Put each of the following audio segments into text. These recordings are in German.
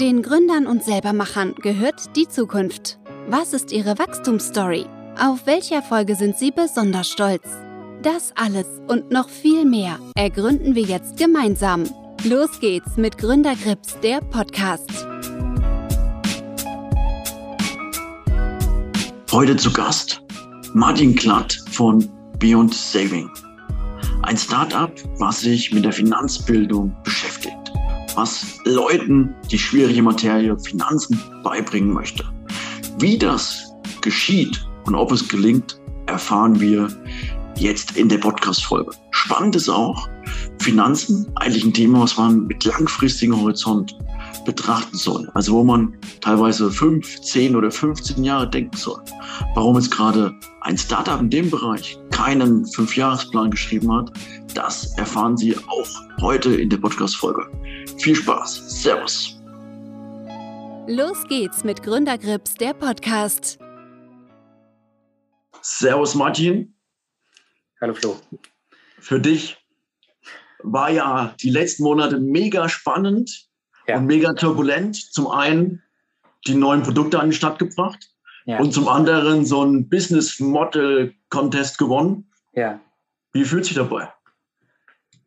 Den Gründern und Selbermachern gehört die Zukunft. Was ist ihre Wachstumsstory? Auf welche Erfolge sind sie besonders stolz? Das alles und noch viel mehr ergründen wir jetzt gemeinsam. Los geht's mit Gründergrips, der Podcast. Heute zu Gast Martin Klatt von Beyond Saving. Ein Startup, was sich mit der Finanzbildung beschäftigt, was Leuten die schwierige Materie Finanzen beibringen möchte. Wie das geschieht und ob es gelingt, erfahren wir jetzt in der Podcast-Folge. Spannend ist auch, Finanzen, eigentlich ein Thema, was man mit langfristigem Horizont betrachten soll. Also wo man teilweise fünf, zehn oder 15 Jahre denken soll. Warum jetzt gerade ein Startup in dem Bereich keinen Fünfjahresplan geschrieben hat, das erfahren Sie auch heute in der Podcast-Folge. Viel Spaß. Servus. Los geht's mit Gründergrips, der Podcast. Servus Martin. Hallo Flo. Für dich war ja die letzten Monate mega spannend ja. und mega turbulent. Zum einen die neuen Produkte an die Stadt gebracht ja. und zum anderen so ein Business Model Contest gewonnen. Ja. Wie fühlt sich dabei?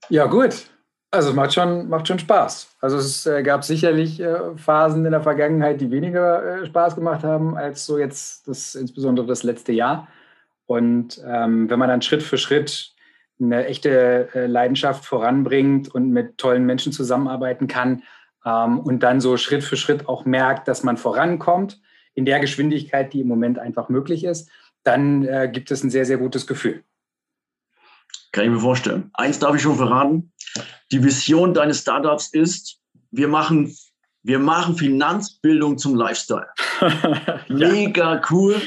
Ja, gut. Also es macht schon, macht schon Spaß. Also es äh, gab sicherlich äh, Phasen in der Vergangenheit, die weniger äh, Spaß gemacht haben als so jetzt das, insbesondere das letzte Jahr. Und ähm, wenn man dann Schritt für Schritt eine echte Leidenschaft voranbringt und mit tollen Menschen zusammenarbeiten kann ähm, und dann so Schritt für Schritt auch merkt, dass man vorankommt in der Geschwindigkeit, die im Moment einfach möglich ist, dann äh, gibt es ein sehr, sehr gutes Gefühl. Kann ich mir vorstellen. Eins darf ich schon verraten. Die Vision deines Startups ist, wir machen, wir machen Finanzbildung zum Lifestyle. Mega cool.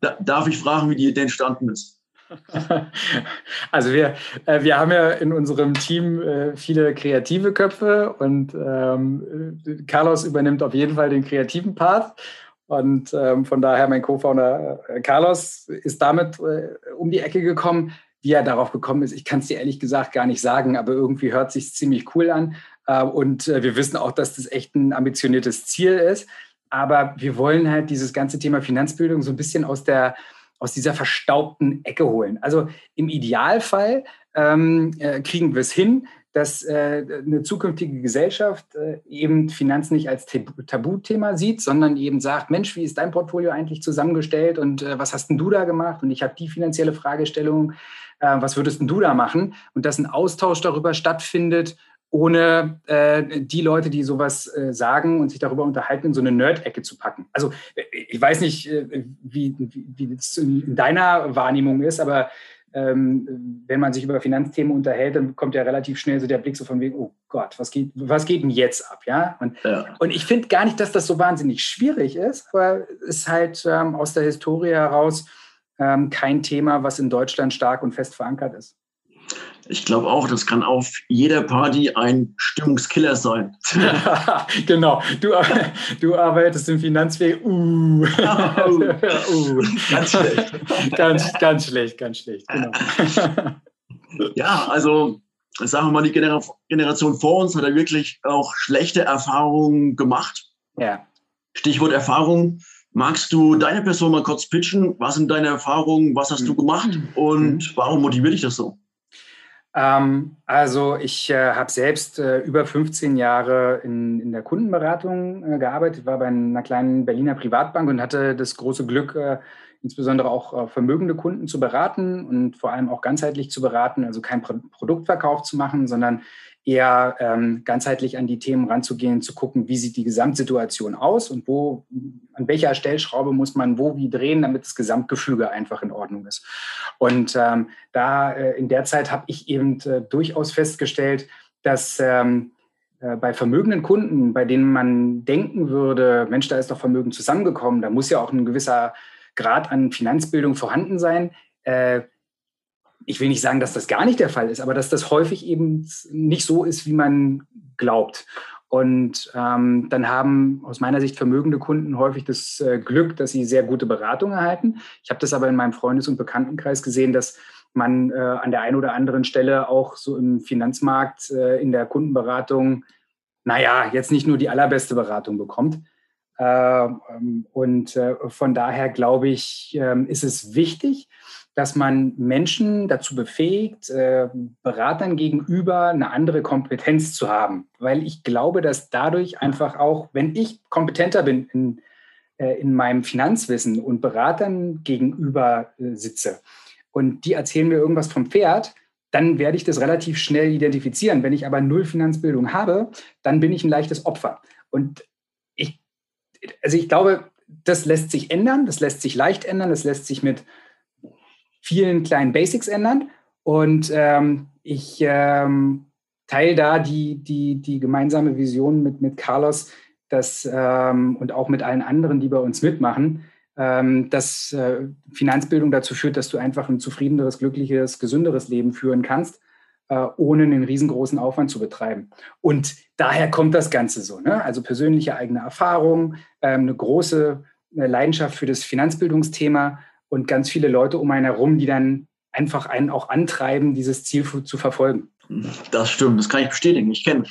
Da, darf ich fragen, wie die Idee entstanden ist? Also wir, äh, wir haben ja in unserem Team äh, viele kreative Köpfe und ähm, Carlos übernimmt auf jeden Fall den kreativen Part. Und ähm, von daher mein Co-Founder äh, Carlos ist damit um die Ecke gekommen, wie er darauf gekommen ist, ich kann es dir ehrlich gesagt gar nicht sagen, aber irgendwie hört sich ziemlich cool an. Äh, und wir wissen auch, dass das echt ein ambitioniertes Ziel ist. Aber wir wollen halt dieses ganze Thema Finanzbildung so ein bisschen aus der aus dieser verstaubten Ecke holen. Also im Idealfall ähm, äh, kriegen wir es hin, dass äh, eine zukünftige Gesellschaft äh, eben Finanzen nicht als Tabuthema sieht, sondern eben sagt, Mensch, wie ist dein Portfolio eigentlich zusammengestellt und äh, was hast denn du da gemacht? Und ich habe die finanzielle Fragestellung, äh, was würdest denn du da machen? Und dass ein Austausch darüber stattfindet, ohne äh, die Leute, die sowas äh, sagen und sich darüber unterhalten, in so eine Nerd-Ecke zu packen. Also ich weiß nicht, äh, wie, wie, wie das in deiner Wahrnehmung ist, aber ähm, wenn man sich über Finanzthemen unterhält, dann kommt ja relativ schnell so der Blick so von wegen, oh Gott, was geht, was geht denn jetzt ab? Ja? Und, ja. und ich finde gar nicht, dass das so wahnsinnig schwierig ist, aber es ist halt ähm, aus der Historie heraus ähm, kein Thema, was in Deutschland stark und fest verankert ist. Ich glaube auch, das kann auf jeder Party ein Stimmungskiller sein. genau. Du, du arbeitest im Finanzweg. Uh. uh. Ganz schlecht. Ganz, ganz schlecht, ganz schlecht. Genau. ja, also sagen wir mal, die Generation vor uns hat ja wirklich auch schlechte Erfahrungen gemacht. Ja. Stichwort Erfahrung. Magst du deine Person mal kurz pitchen? Was sind deine Erfahrungen? Was hast du gemacht? Mhm. Und warum motiviert dich das so? Ähm, also ich äh, habe selbst äh, über 15 Jahre in, in der Kundenberatung äh, gearbeitet, war bei einer kleinen Berliner Privatbank und hatte das große Glück, äh, insbesondere auch äh, vermögende Kunden zu beraten und vor allem auch ganzheitlich zu beraten, also kein Pro Produktverkauf zu machen, sondern eher ähm, ganzheitlich an die Themen ranzugehen, zu gucken, wie sieht die Gesamtsituation aus und wo, an welcher Stellschraube muss man wo wie drehen, damit das Gesamtgefüge einfach in Ordnung ist. Und ähm, da äh, in der Zeit habe ich eben äh, durchaus festgestellt, dass ähm, äh, bei vermögenden Kunden, bei denen man denken würde, Mensch, da ist doch Vermögen zusammengekommen, da muss ja auch ein gewisser Grad an Finanzbildung vorhanden sein, äh, ich will nicht sagen, dass das gar nicht der Fall ist, aber dass das häufig eben nicht so ist, wie man glaubt. Und ähm, dann haben aus meiner Sicht vermögende Kunden häufig das äh, Glück, dass sie sehr gute Beratung erhalten. Ich habe das aber in meinem Freundes- und Bekanntenkreis gesehen, dass man äh, an der einen oder anderen Stelle auch so im Finanzmarkt, äh, in der Kundenberatung naja, jetzt nicht nur die allerbeste Beratung bekommt. Ähm, und äh, von daher glaube ich, ähm, ist es wichtig, dass man Menschen dazu befähigt, äh, Beratern gegenüber eine andere Kompetenz zu haben. Weil ich glaube, dass dadurch einfach auch, wenn ich kompetenter bin in, äh, in meinem Finanzwissen und Beratern gegenüber sitze und die erzählen mir irgendwas vom Pferd, dann werde ich das relativ schnell identifizieren. Wenn ich aber null Finanzbildung habe, dann bin ich ein leichtes Opfer. Und also ich glaube, das lässt sich ändern, das lässt sich leicht ändern, das lässt sich mit vielen kleinen Basics ändern. Und ähm, ich ähm, teile da die, die, die gemeinsame Vision mit, mit Carlos dass, ähm, und auch mit allen anderen, die bei uns mitmachen, ähm, dass äh, Finanzbildung dazu führt, dass du einfach ein zufriedeneres, glückliches, gesünderes Leben führen kannst, äh, ohne einen riesengroßen Aufwand zu betreiben. Und daher kommt das Ganze so. Ne? Also persönliche eigene Erfahrung, ähm, eine große Leidenschaft für das Finanzbildungsthema und ganz viele Leute um einen herum, die dann einfach einen auch antreiben, dieses Ziel zu verfolgen. Das stimmt, das kann ich bestätigen. Ich kenne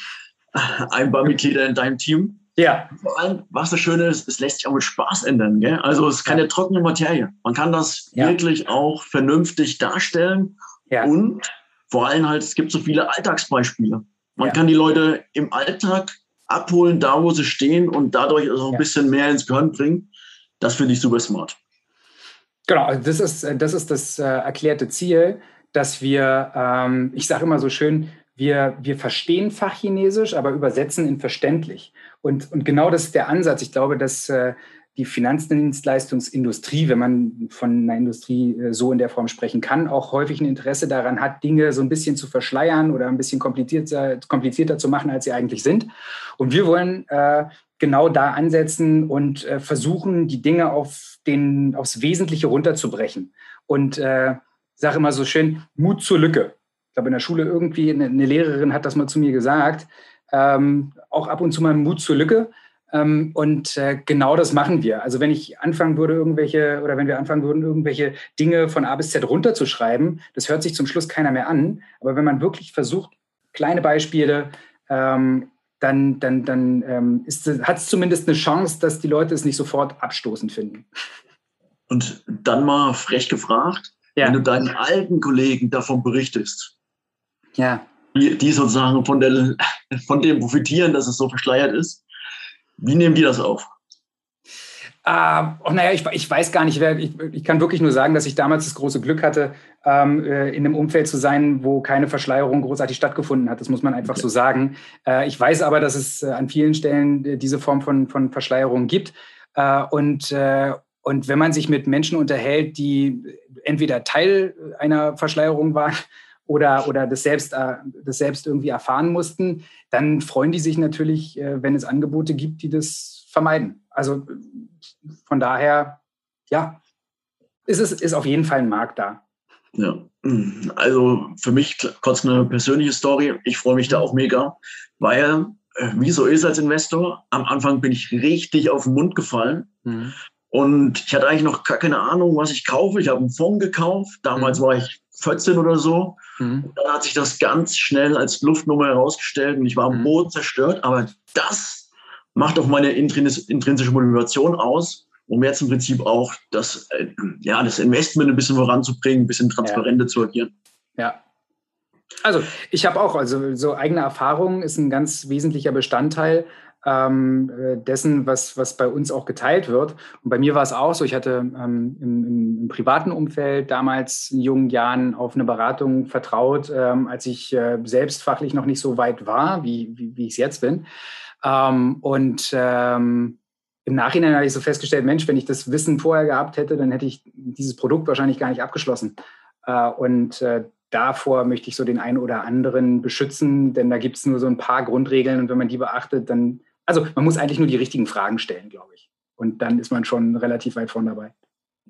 ein paar Mitglieder in deinem Team, ja. Vor allem, was das Schöne ist, es lässt sich auch mit Spaß ändern. Gell? Also es ist keine ja. trockene Materie. Man kann das ja. wirklich auch vernünftig darstellen. Ja. Und vor allem halt, es gibt so viele Alltagsbeispiele. Man kann die Leute im Alltag abholen, da wo sie stehen und dadurch auch ein bisschen mehr ins Gehirn bringen. Das finde ich super smart. Genau, also das ist das, ist das äh, erklärte Ziel, dass wir, ähm, ich sage immer so schön, wir, wir verstehen Fachchinesisch, aber übersetzen in verständlich. Und, und genau das ist der Ansatz. Ich glaube, dass äh, die Finanzdienstleistungsindustrie, wenn man von einer Industrie äh, so in der Form sprechen kann, auch häufig ein Interesse daran hat, Dinge so ein bisschen zu verschleiern oder ein bisschen komplizierter, komplizierter zu machen, als sie eigentlich sind. Und wir wollen äh, genau da ansetzen und äh, versuchen, die Dinge auf den, aufs Wesentliche runterzubrechen. Und äh, sage immer so schön, Mut zur Lücke ich glaube, in der Schule irgendwie, eine, Lehrerin hat das mal zu mir gesagt, ähm, auch ab und zu mal Mut zur Lücke. Ähm, und äh, genau das machen wir. Also wenn ich anfangen würde, irgendwelche, oder wenn wir anfangen würden, irgendwelche Dinge von A bis Z runterzuschreiben, das hört sich zum Schluss keiner mehr an. Aber wenn man wirklich versucht, kleine Beispiele, ähm, dann, dann, dann ähm, hat es zumindest eine Chance, dass die Leute es nicht sofort abstoßend finden. Und dann mal frech gefragt, ja. wenn du deinen alten Kollegen davon berichtest, ja. die, die sozusagen von, der, von dem profitieren, dass es so verschleiert ist. Wie nehmen die das auf? Äh, oh, naja, ich, ich weiß gar nicht, wer, ich, ich kann wirklich nur sagen, dass ich damals das große Glück hatte, ähm, äh, in einem Umfeld zu sein, wo keine Verschleierung großartig stattgefunden hat. Das muss man einfach okay. so sagen. Äh, ich weiß aber, dass es äh, an vielen Stellen äh, diese Form von, von Verschleierung gibt. Und, und wenn man sich mit Menschen unterhält, die entweder Teil einer Verschleierung waren oder, oder das, selbst, äh, das selbst irgendwie erfahren mussten, dann freuen die sich natürlich, äh, wenn es Angebote gibt, die das vermeiden. Also von daher, ja, ist es ist auf jeden Fall ein Markt da. Ja, also für mich kurz eine persönliche Story. Ich freue mich da auch mega, weil, äh, wie so ist als Investor, am Anfang bin ich richtig auf den Mund gefallen. Mhm. Und ich hatte eigentlich noch gar keine Ahnung, was ich kaufe. Ich habe einen Fonds gekauft. Damals mhm. war ich 14 oder so. Mhm. Und dann hat sich das ganz schnell als Luftnummer herausgestellt und ich war am mhm. Boden zerstört. Aber das macht auch meine intrinsische Motivation aus, um jetzt im Prinzip auch das, äh, ja, das Investment ein bisschen voranzubringen, ein bisschen transparenter ja. zu agieren. Ja. Also ich habe auch, also so eigene Erfahrung ist ein ganz wesentlicher Bestandteil ähm, äh, dessen, was, was bei uns auch geteilt wird. Und bei mir war es auch so, ich hatte ähm, im, im, privaten Umfeld damals in jungen Jahren auf eine Beratung vertraut, ähm, als ich äh, selbst fachlich noch nicht so weit war, wie, wie, wie ich es jetzt bin. Ähm, und ähm, im Nachhinein habe ich so festgestellt, Mensch, wenn ich das Wissen vorher gehabt hätte, dann hätte ich dieses Produkt wahrscheinlich gar nicht abgeschlossen. Äh, und äh, davor möchte ich so den einen oder anderen beschützen, denn da gibt es nur so ein paar Grundregeln und wenn man die beachtet, dann also man muss eigentlich nur die richtigen Fragen stellen, glaube ich. Und dann ist man schon relativ weit vorne dabei.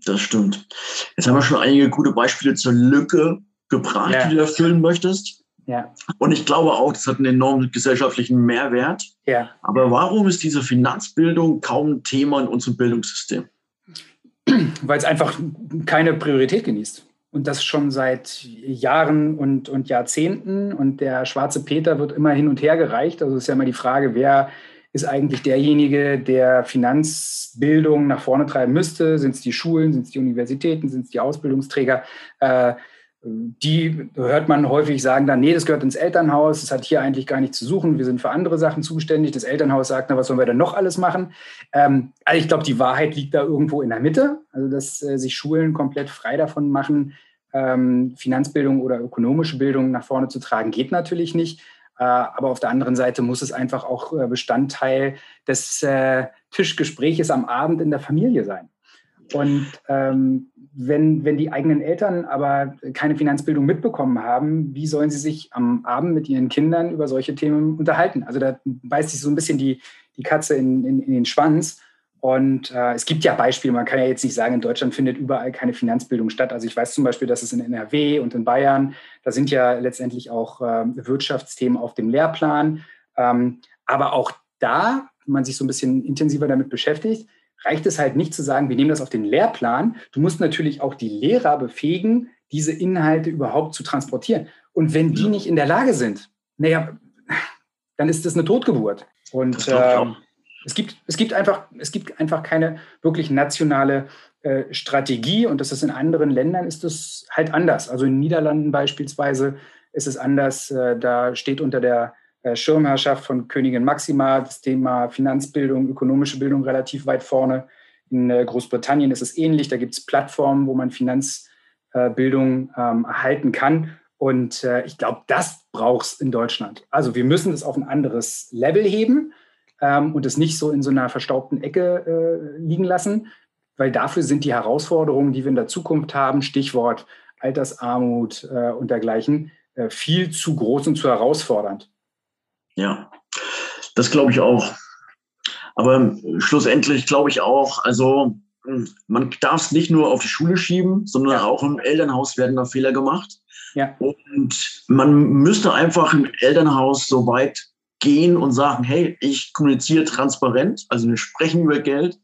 Das stimmt. Jetzt haben wir schon einige gute Beispiele zur Lücke gebracht, ja. die du erfüllen möchtest. Ja. Und ich glaube auch, das hat einen enormen gesellschaftlichen Mehrwert. Ja. Aber warum ist diese Finanzbildung kaum Thema in unserem Bildungssystem? Weil es einfach keine Priorität genießt. und das schon seit Jahren und, und Jahrzehnten. Und der schwarze Peter wird immer hin und her gereicht. Also ist ja immer die Frage, wer ist eigentlich derjenige, der Finanzbildung nach vorne treiben müsste? Sind es die Schulen, sind es die Universitäten, sind es die Ausbildungsträger? Äh, die hört man häufig sagen dann, nee, das gehört ins Elternhaus, das hat hier eigentlich gar nichts zu suchen, wir sind für andere Sachen zuständig. Das Elternhaus sagt, na, was sollen wir denn noch alles machen? Ähm, also ich glaube, die Wahrheit liegt da irgendwo in der Mitte, also dass äh, sich Schulen komplett frei davon machen, ähm, Finanzbildung oder ökonomische Bildung nach vorne zu tragen, geht natürlich nicht. Äh, aber auf der anderen Seite muss es einfach auch äh, Bestandteil des äh, Tischgespräches am Abend in der Familie sein. Und ähm, wenn, wenn die eigenen Eltern aber keine Finanzbildung mitbekommen haben, wie sollen sie sich am Abend mit ihren Kindern über solche Themen unterhalten? Also da beißt sich so ein bisschen die, die Katze in, in, in den Schwanz. Und äh, es gibt ja Beispiele, man kann ja jetzt nicht sagen, in Deutschland findet überall keine Finanzbildung statt. Also ich weiß zum Beispiel, dass es in NRW und in Bayern, da sind ja letztendlich auch äh, Wirtschaftsthemen auf dem Lehrplan. Ähm, aber auch da, wenn man sich so ein bisschen intensiver damit beschäftigt, reicht es halt nicht zu sagen, wir nehmen das auf den Lehrplan. Du musst natürlich auch die Lehrer befähigen, diese Inhalte überhaupt zu transportieren. Und wenn die nicht in der Lage sind, naja, dann ist das eine Totgeburt. Und äh, es, gibt, es, gibt einfach, es gibt einfach keine wirklich nationale äh, Strategie und das ist in anderen Ländern ist das halt anders. Also in den Niederlanden beispielsweise ist es anders. Äh, da steht unter der äh, Schirmherrschaft von Königin Maxima, das Thema Finanzbildung, ökonomische Bildung relativ weit vorne. In äh, Großbritannien ist es ähnlich. Da gibt es Plattformen, wo man Finanzbildung ähm, erhalten kann. Und äh, ich glaube, das braucht es in Deutschland. Also wir müssen das auf ein anderes Level heben ähm, und es nicht so in so einer verstaubten Ecke äh, liegen lassen, weil dafür sind die Herausforderungen, die wir in der Zukunft haben, Stichwort Altersarmut äh, und dergleichen, äh, viel zu groß und zu herausfordernd. Ja, das glaube ich auch. Aber schlussendlich glaube ich auch, also man darf es nicht nur auf die Schule schieben, sondern ja. auch im Elternhaus werden da Fehler gemacht. Ja. Und man müsste einfach im Elternhaus so weit gehen und sagen, hey, ich kommuniziere transparent, also wir sprechen über Geld.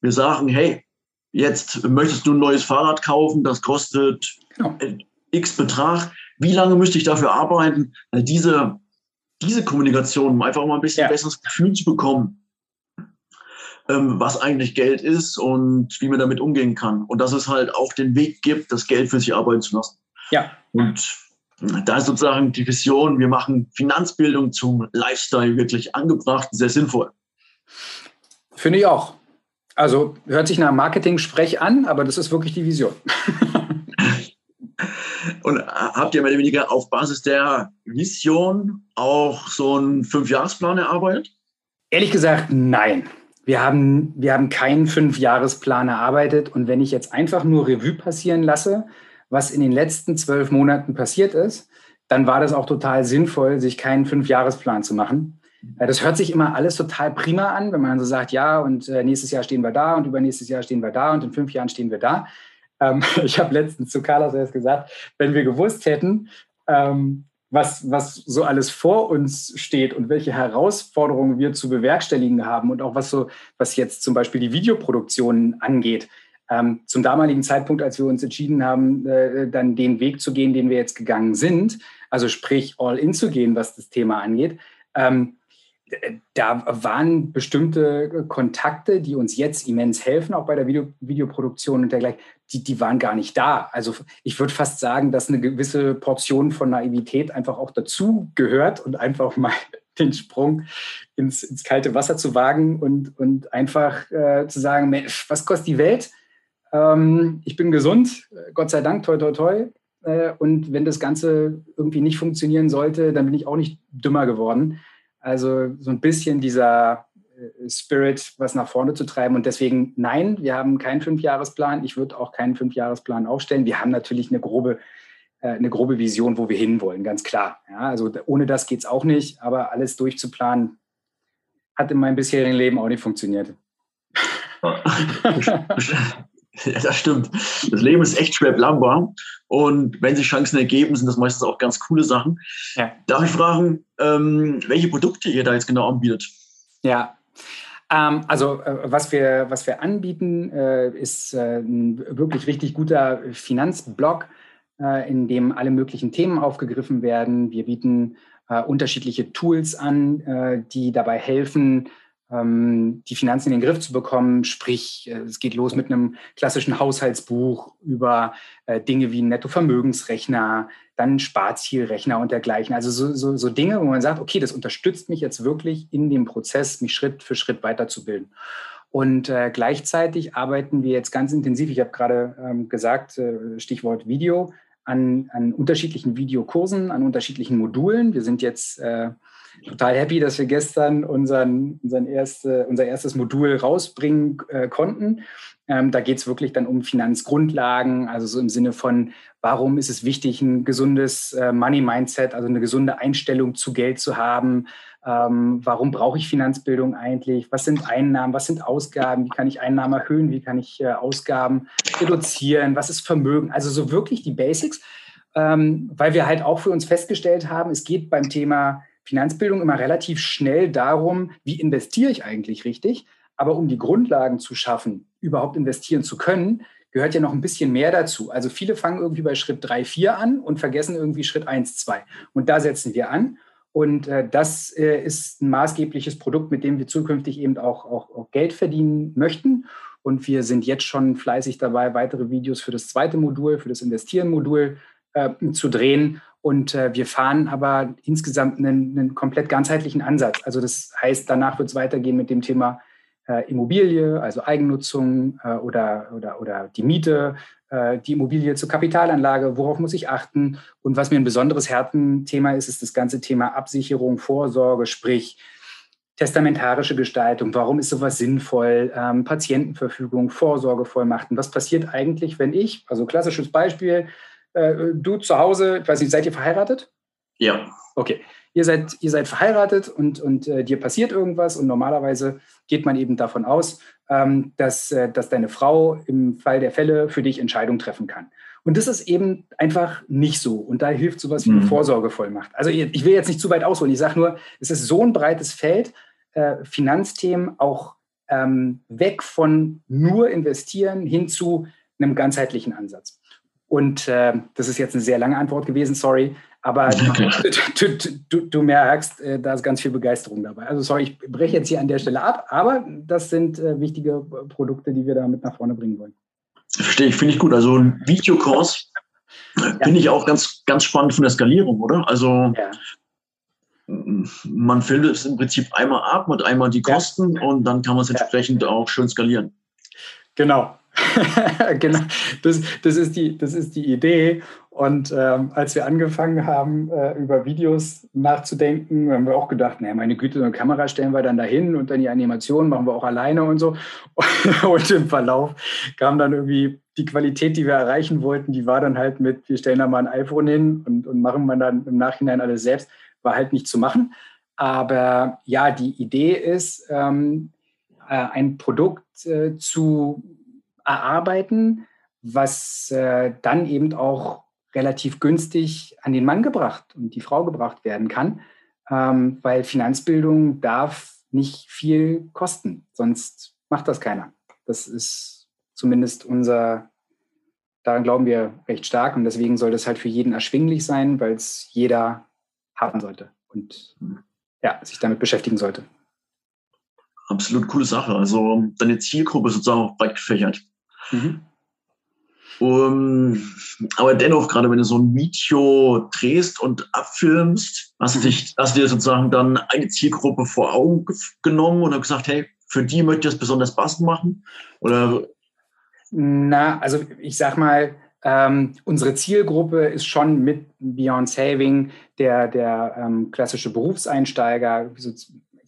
Wir sagen, hey, jetzt möchtest du ein neues Fahrrad kaufen, das kostet genau. x Betrag. Wie lange müsste ich dafür arbeiten? Also diese diese Kommunikation, um einfach mal ein bisschen ja. besseres Gefühl zu bekommen, ähm, was eigentlich Geld ist und wie man damit umgehen kann. Und dass es halt auch den Weg gibt, das Geld für sich arbeiten zu lassen. Ja. Und da ist sozusagen die Vision, wir machen Finanzbildung zum Lifestyle wirklich angebracht, sehr sinnvoll. Finde ich auch. Also hört sich nach Marketing-Sprech an, aber das ist wirklich die Vision. Und äh, habt ihr mehr oder weniger auf Basis der Vision auch so einen Fünfjahresplan erarbeitet? Ehrlich gesagt, nein. Wir haben, wir haben keinen Fünfjahresplan erarbeitet. Und wenn ich jetzt einfach nur Revue passieren lasse, was in den letzten zwölf Monaten passiert ist, dann war das auch total sinnvoll, sich keinen Fünfjahresplan zu machen. Äh, das hört sich immer alles total prima an, wenn man so sagt, ja, und äh, nächstes Jahr stehen wir da und übernächstes Jahr stehen wir da und in fünf Jahren stehen wir da. Ähm, ich habe letztens zu Carlos erst gesagt, wenn wir gewusst hätten, ähm, was, was so alles vor uns steht und welche Herausforderungen wir zu bewerkstelligen haben und auch was so, was jetzt zum Beispiel die Videoproduktion angeht. Ähm, zum damaligen Zeitpunkt, als wir uns entschieden haben, äh, dann den Weg zu gehen, den wir jetzt gegangen sind, also sprich all in zu gehen, was das Thema angeht, ähm, da waren bestimmte Kontakte, die uns jetzt immens helfen, auch bei der Video, Videoproduktion und dergleichen, die, die waren gar nicht da. Also ich würde fast sagen, dass eine gewisse Portion von Naivität einfach auch dazu gehört und einfach mal den Sprung ins, ins kalte Wasser zu wagen und, und einfach äh, zu sagen, Mensch, was kostet die Welt? Ähm, ich bin gesund, Gott sei Dank, toi, toi, toi. Äh, und wenn das Ganze irgendwie nicht funktionieren sollte, dann bin ich auch nicht dümmer geworden. Also so ein bisschen dieser äh, Spirit, was nach vorne zu treiben. Und deswegen, nein, wir haben keinen Fünfjahresplan. Ich würde auch keinen Fünfjahresplan aufstellen. Wir haben natürlich eine grobe, äh, eine grobe Vision, wo wir hinwollen, ganz klar. Ja, also ohne das geht es auch nicht. Aber alles durchzuplanen, hat in meinem bisherigen Leben auch nicht funktioniert. Ja, das stimmt. Das Leben ist echt schwer planbar. Und wenn sich Chancen ergeben, sind das meistens auch ganz coole Sachen. Ja. Darf ich fragen, ähm, welche Produkte ihr da jetzt genau anbietet? Ja, ähm, also äh, was, wir, was wir anbieten, äh, ist äh, ein wirklich richtig guter Finanzblog. in dem alle möglichen Themen aufgegriffen werden. Wir bieten unterschiedliche Tools an, die dabei helfen, die Finanzen in den Griff zu bekommen. Sprich, äh, es geht los mit einem klassischen Haushaltsbuch über äh, Dinge wie Nettovermögensrechner, dann Sparzielrechner und dergleichen. Also so, so, so, Dinge, wo man sagt, okay, das unterstützt mich jetzt wirklich in dem Prozess, mich Schritt für Schritt weiterzubilden. Und äh, gleichzeitig arbeiten wir jetzt ganz intensiv, ich habe gerade ähm, gesagt, äh, Stichwort Video, an, an unterschiedlichen Videokursen, an unterschiedlichen Modulen. Wir sind jetzt äh, total happy, dass wir gestern unseren, unseren erste, unser erstes Modul rausbringen äh, konnten. Ähm, da geht es wirklich dann um Finanzgrundlagen, also so im Sinne von, warum ist es wichtig, ein gesundes äh, Money-Mindset, also eine gesunde Einstellung zu Geld zu haben. Ähm, warum brauche ich Finanzbildung eigentlich? Was sind Einnahmen? Was sind Ausgaben? Wie kann ich Einnahmen erhöhen? Wie kann ich äh, Ausgaben reduzieren? Was ist Vermögen? Also so wirklich die Basics, ähm, weil wir halt auch für uns festgestellt haben, es geht beim Thema Finanzbildung immer relativ schnell darum, wie investiere ich eigentlich richtig. Aber um die Grundlagen zu schaffen, überhaupt investieren zu können, gehört ja noch ein bisschen mehr dazu. Also viele fangen irgendwie bei Schritt 3, 4 an und vergessen irgendwie Schritt 1, 2. Und da setzen wir an. Und äh, das äh, ist ein maßgebliches Produkt, mit dem wir zukünftig eben auch, auch, auch, Geld verdienen möchten. Und wir sind jetzt schon fleißig dabei, weitere Videos für das zweite Modul, für das Investieren-Modul äh, zu drehen. Und äh, wir fahren aber insgesamt einen, einen, komplett ganzheitlichen Ansatz. Also das heißt, danach wird es weitergehen mit dem Thema äh, Immobilie, also Eigennutzung äh, oder, oder, oder die Miete, äh, die Immobilie zur Kapitalanlage, worauf muss ich achten? Und was mir ein besonderes Herzenthema ist, ist das ganze Thema Absicherung, Vorsorge, sprich testamentarische Gestaltung. Warum ist sowas sinnvoll? Ähm, Patientenverfügung, Vorsorgevollmachten. Was passiert eigentlich, wenn ich, also klassisches Beispiel, du zu Hause, ich weiß nicht, seid ihr verheiratet? Ja. Okay. Ihr seid, ihr seid verheiratet und, und äh, dir passiert irgendwas und normalerweise geht man eben davon aus, ähm, dass, äh, dass deine Frau im Fall der Fälle für dich Entscheidungen treffen kann. Und das ist eben einfach nicht so. Und da hilft sowas wie eine mhm. Vorsorgevollmacht. Also ich will jetzt nicht zu weit ausholen. Ich sage nur, es ist so ein breites Feld, äh, Finanzthemen auch ähm, weg von nur investieren hin zu einem ganzheitlichen Ansatz. Und äh, das ist jetzt eine sehr lange Antwort gewesen, sorry. Aber du, du, du, merkst, äh, da ist ganz viel Begeisterung dabei. Also sorry, ich breche jetzt hier an der Stelle ab, aber das sind äh, wichtige Produkte, die wir da mit nach vorne bringen wollen. Verstehe ich, finde ich gut. Also ein Videokurs ja. finde ich auch ganz, ganz spannend von der Skalierung, oder? Also ja. man filmt es im Prinzip einmal ab und einmal die Kosten ja. und dann kann man es entsprechend auch schön skalieren. Genau, genau, das, das, ist die, das ist die Idee. Und ähm, als wir angefangen haben, äh, über Videos nachzudenken, haben wir auch gedacht, naja, meine Güte, so eine Kamera stellen wir dann dahin und dann die Animation machen wir auch alleine und so. und im Verlauf kam dann irgendwie die Qualität, die wir erreichen wollten, die war dann halt mit, wir stellen da mal ein iPhone hin und, und machen man dann im Nachhinein alles selbst, war halt nicht zu machen. Aber ja, die Idee ist, ähm, äh, ein Produkt äh, zu erarbeiten, was äh, dann eben auch relativ günstig an den Mann gebracht und die Frau gebracht werden kann, ähm, weil Finanzbildung darf nicht viel kosten, sonst macht das keiner. Das ist zumindest unser, daran glauben wir recht stark und deswegen soll das halt für jeden erschwinglich sein, weil es jeder haben sollte und ja, sich damit beschäftigen sollte. Absolut coole Sache. Also deine Zielgruppe ist sozusagen auch breit gefächert. Mhm. Um, aber dennoch, gerade wenn du so ein Video drehst und abfilmst, hast du, mhm. dich, hast du dir sozusagen dann eine Zielgruppe vor Augen genommen und gesagt, hey, für die möchte ich das besonders passend machen? Oder? Na, also ich sag mal, ähm, unsere Zielgruppe ist schon mit Beyond Saving der, der ähm, klassische Berufseinsteiger, so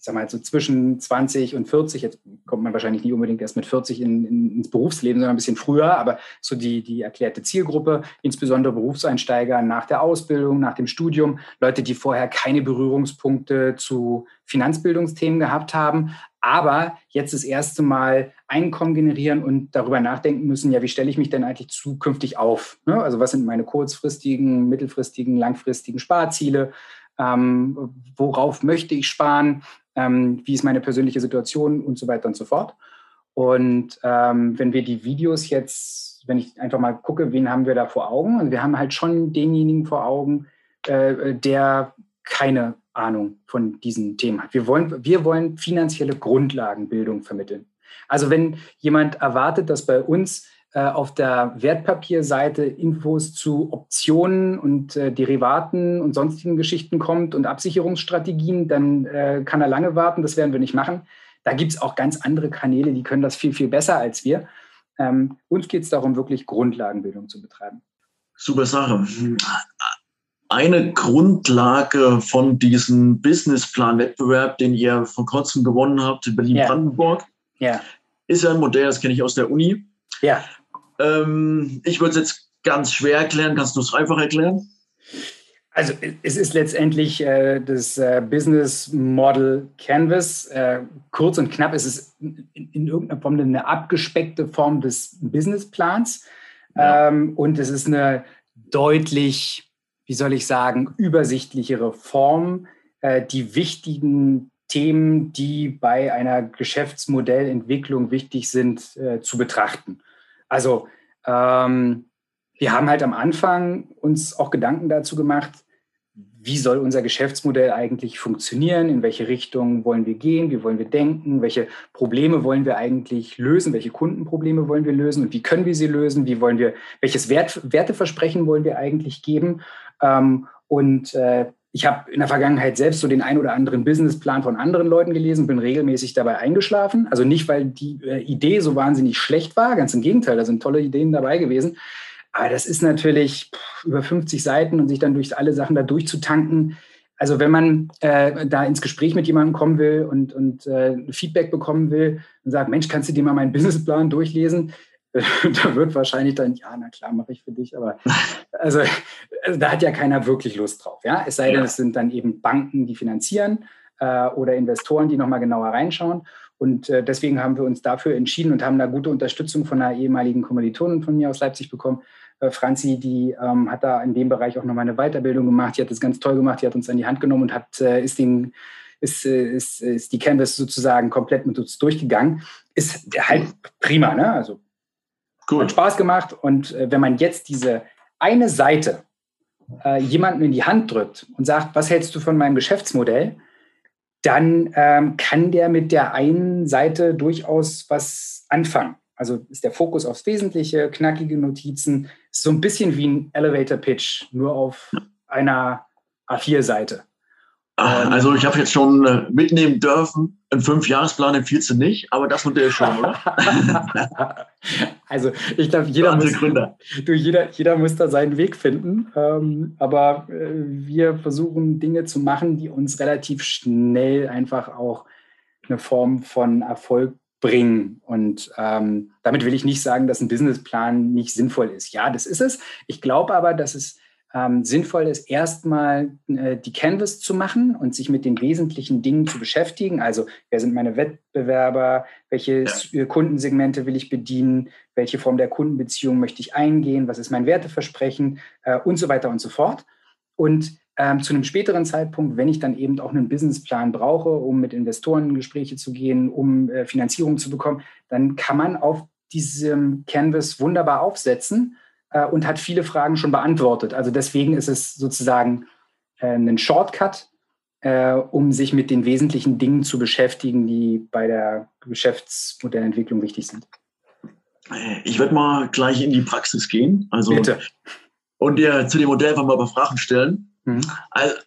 sag mal, so zwischen 20 und 40, jetzt kommt man wahrscheinlich nicht unbedingt erst mit 40 in, in, ins Berufsleben, sondern ein bisschen früher, aber so die, die erklärte Zielgruppe, insbesondere Berufseinsteiger nach der Ausbildung, nach dem Studium, Leute, die vorher keine Berührungspunkte zu Finanzbildungsthemen gehabt haben, aber jetzt das erste Mal Einkommen generieren und darüber nachdenken müssen, ja, wie stelle ich mich denn eigentlich zukünftig auf? Ne? Also was sind meine kurzfristigen, mittelfristigen, langfristigen Sparziele? Ähm, worauf möchte ich sparen? ähm, wie ist meine persönliche Situation und so weiter und so fort. Und ähm, wenn wir die Videos jetzt wenn ich einfach mal gucke, wen haben wir da vor Augen? Und wir haben halt schon denjenigen vor Augen, äh, der keine Ahnung von diesen Themen hat. Wir wollen, wir wollen finanzielle Grundlagenbildung vermitteln. Also wenn jemand erwartet, dass bei uns auf der Wertpapierseite Infos zu Optionen und äh, Derivaten und sonstigen Geschichten kommt und Absicherungsstrategien, dann äh, kann er lange warten. Das werden wir nicht machen. Da gibt es auch ganz andere Kanäle, die können das viel, viel besser als wir. Ähm, uns geht es darum, wirklich Grundlagenbildung zu betreiben. Super Sache. Eine Grundlage von diesem Businessplan-Wettbewerb, den ihr vor kurzem gewonnen habt in Berlin-Brandenburg, ja. ja. ist ja ein Modell, das kenne ich aus der Uni. Ja. Ähm, ich würde es jetzt ganz schwer erklären. Kannst du es einfach erklären? Also es ist letztendlich äh, das äh, Business Model Canvas. Äh, kurz und knapp ist es in, in, irgendeiner Form eine abgespeckte Form des Businessplans. Ja. Ähm, und es ist eine deutlich, wie soll ich sagen, übersichtlichere Form, äh, die wichtigen Themen, die bei einer Geschäftsmodellentwicklung wichtig sind, äh, zu betrachten. Also ähm, wir haben halt am Anfang uns auch Gedanken dazu gemacht, wie soll unser Geschäftsmodell eigentlich funktionieren, in welche Richtung wollen wir gehen, wie wollen wir denken, welche Probleme wollen wir eigentlich lösen, welche Kundenprobleme wollen wir lösen und wie können wir sie lösen, wie wollen wir, welches Wert, Werteversprechen wollen wir eigentlich geben. Ähm, und äh, ich habe in der Vergangenheit selbst so den ein oder anderen Businessplan von anderen Leuten gelesen, bin regelmäßig dabei eingeschlafen. Also nicht, weil die äh, Idee so wahnsinnig schlecht war, ganz im Gegenteil, da sind tolle Ideen dabei gewesen. Aber das ist natürlich pff, über 50 Seiten und sich dann durch alle Sachen da durchzutanken. Also wenn man äh, da ins Gespräch mit jemandem kommen will und, und äh, Feedback bekommen will und sagt, Mensch, kannst du dir mal meinen Businessplan durchlesen? da wird wahrscheinlich dann, ja, na klar, mache ich für dich, aber also, also, da hat ja keiner wirklich Lust drauf. Ja? Es sei denn, ja. es sind dann eben Banken, die finanzieren äh, oder Investoren, die nochmal genauer reinschauen. Und äh, deswegen haben wir uns dafür entschieden und haben da gute Unterstützung von einer ehemaligen Kommilitonin von mir aus Leipzig bekommen. Äh, Franzi, die ähm, hat da in dem Bereich auch nochmal eine Weiterbildung gemacht. Die hat das ganz toll gemacht. Die hat uns an die Hand genommen und hat, äh, ist, den, ist, äh, ist, ist die Canvas sozusagen komplett mit uns durchgegangen. Ist halt prima, ne? Also Cool. Hat Spaß gemacht. Und äh, wenn man jetzt diese eine Seite äh, jemandem in die Hand drückt und sagt, was hältst du von meinem Geschäftsmodell, dann ähm, kann der mit der einen Seite durchaus was anfangen. Also ist der Fokus aufs Wesentliche, knackige Notizen, ist so ein bisschen wie ein Elevator Pitch, nur auf einer A4-Seite. Ah, also ich habe jetzt schon äh, mitnehmen dürfen. Ein Fünfjahresplan empfiehlst du nicht, aber das Modell schon, oder? also ich glaube, jeder, muss, du, jeder, jeder muss da seinen Weg finden. Ähm, aber äh, wir versuchen Dinge zu machen, die uns relativ schnell einfach auch eine Form von Erfolg bringen. Und ähm, damit will ich nicht sagen, dass ein Businessplan nicht sinnvoll ist. Ja, das ist es. Ich glaube aber, dass es ähm, sinnvoll ist, erstmal äh, die Canvas zu machen und sich mit den wesentlichen Dingen zu beschäftigen. Also, wer sind meine Wettbewerber? Welche ja. Äh, Kundensegmente will ich bedienen? Welche Form der Kundenbeziehung möchte ich eingehen? Was ist mein Werteversprechen? Äh, und so weiter und so fort. Und ähm, zu einem späteren Zeitpunkt, wenn ich dann eben auch einen Businessplan brauche, um mit Investoren in Gespräche zu gehen, um äh, Finanzierung zu bekommen, dann kann man auf diesem Canvas wunderbar aufsetzen äh, und hat viele Fragen schon beantwortet. Also deswegen ist es sozusagen äh, ein Shortcut, äh, um sich mit den wesentlichen Dingen zu beschäftigen, die bei der Geschäftsmodellentwicklung wichtig sind. Ich werde mal gleich in die Praxis gehen. Also, Bitte. Und dir zu dem Modell einfach mal ein paar Fragen stellen. Mhm.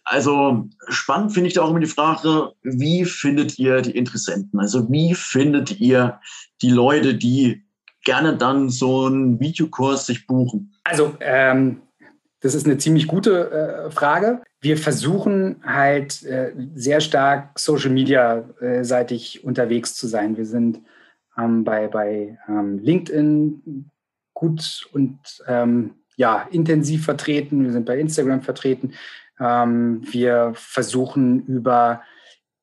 Also spannend finde ich da auch immer die Frage, wie findet ihr die Interessenten? Also wie findet ihr die Leute, die gerne dann so einen Videokurs sich buchen? Also, ähm, das ist eine ziemlich gute äh, Frage. Wir versuchen halt äh, sehr stark Social Media äh, seitig unterwegs zu sein. Wir sind ähm, bei, bei ähm, LinkedIn gut und ähm, ja, intensiv vertreten. Wir sind bei Instagram vertreten. Ähm, wir versuchen über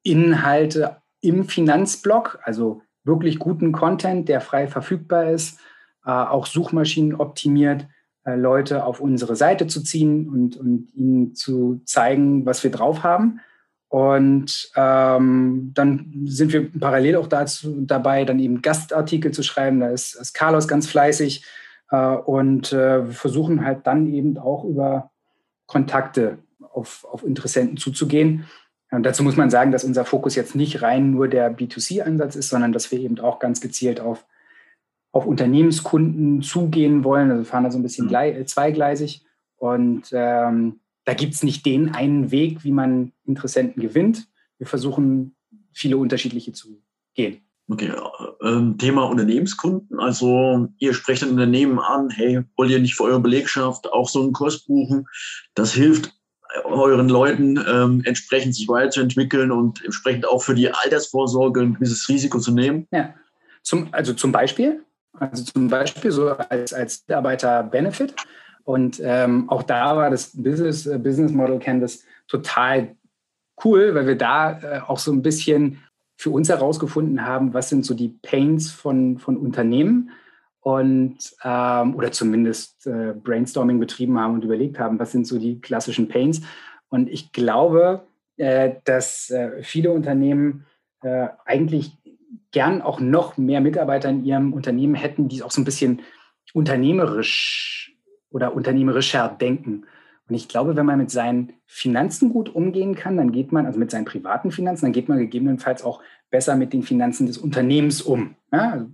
Inhalte im Finanzblog, also wirklich guten Content, der frei verfügbar ist, äh, auch Suchmaschinen optimiert, äh, Leute auf unsere Seite zu ziehen und, und ihnen zu zeigen, was wir drauf haben. Und ähm, dann sind wir parallel auch dazu dabei, dann eben Gastartikel zu schreiben. Da ist, ist Carlos ganz fleißig. Äh, und äh, wir versuchen halt dann eben auch über Kontakte auf, auf Interessenten zuzugehen. Und dazu muss man sagen, dass unser Fokus jetzt nicht rein nur der B2C-Ansatz ist, sondern dass wir eben auch ganz gezielt auf, auf Unternehmenskunden zugehen wollen. Also wir fahren da so ein bisschen mhm. zweigleisig. Und ähm, da gibt es nicht den einen Weg, wie man Interessenten gewinnt. Wir versuchen, viele unterschiedliche zu gehen. Okay, ähm, Thema Unternehmenskunden. Also ihr sprecht ein Unternehmen an, hey, wollt ihr nicht für eure Belegschaft auch so einen Kurs buchen? Das hilft euren Leuten ähm, entsprechend sich weiterzuentwickeln und entsprechend auch für die Altersvorsorge ein gewisses Risiko zu nehmen. Ja, zum, also zum Beispiel, also zum Beispiel so als, als Mitarbeiter-Benefit. Und ähm, auch da war das Business, äh, Business Model Canvas total cool, weil wir da äh, auch so ein bisschen für uns herausgefunden haben, was sind so die Pains von, von Unternehmen und ähm, oder zumindest äh, Brainstorming betrieben haben und überlegt haben, was sind so die klassischen Pains. Und ich glaube, äh, dass äh, viele Unternehmen äh, eigentlich gern auch noch mehr Mitarbeiter in ihrem Unternehmen hätten, die auch so ein bisschen unternehmerisch oder unternehmerischer denken. Und ich glaube, wenn man mit seinen Finanzen gut umgehen kann, dann geht man, also mit seinen privaten Finanzen, dann geht man gegebenenfalls auch besser mit den Finanzen des Unternehmens um. Ja, also, so.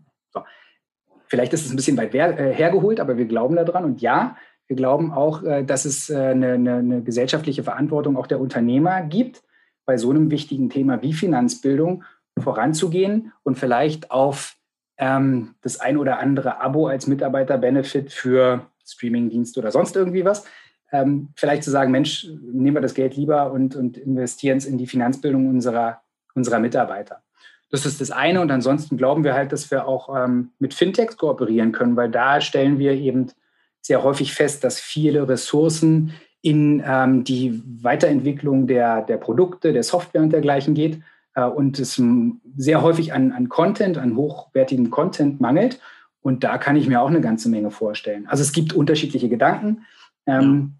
Vielleicht ist es ein bisschen weit äh, hergeholt, aber wir glauben daran. Und ja, wir glauben auch, äh, dass es äh, eine, eine, eine gesellschaftliche Verantwortung auch der Unternehmer gibt, bei so einem wichtigen Thema wie Finanzbildung voranzugehen und vielleicht auf ähm, das ein oder andere Abo als Mitarbeiter-Benefit für Streaming-Dienste oder sonst irgendwie was ähm, vielleicht zu sagen, Mensch, nehmen wir das Geld lieber und, und investieren es in die Finanzbildung unserer, unserer Mitarbeiter. Das ist das eine. Und ansonsten glauben wir halt, dass wir auch ähm, mit Fintechs kooperieren können, weil da stellen wir eben sehr häufig fest, dass viele Ressourcen in ähm, die Weiterentwicklung der, der Produkte, der Software und dergleichen geht äh, und es sehr häufig an, an Content, an hochwertigen Content mangelt. Und da kann ich mir auch eine ganze Menge vorstellen. Also es gibt unterschiedliche Gedanken. Ähm,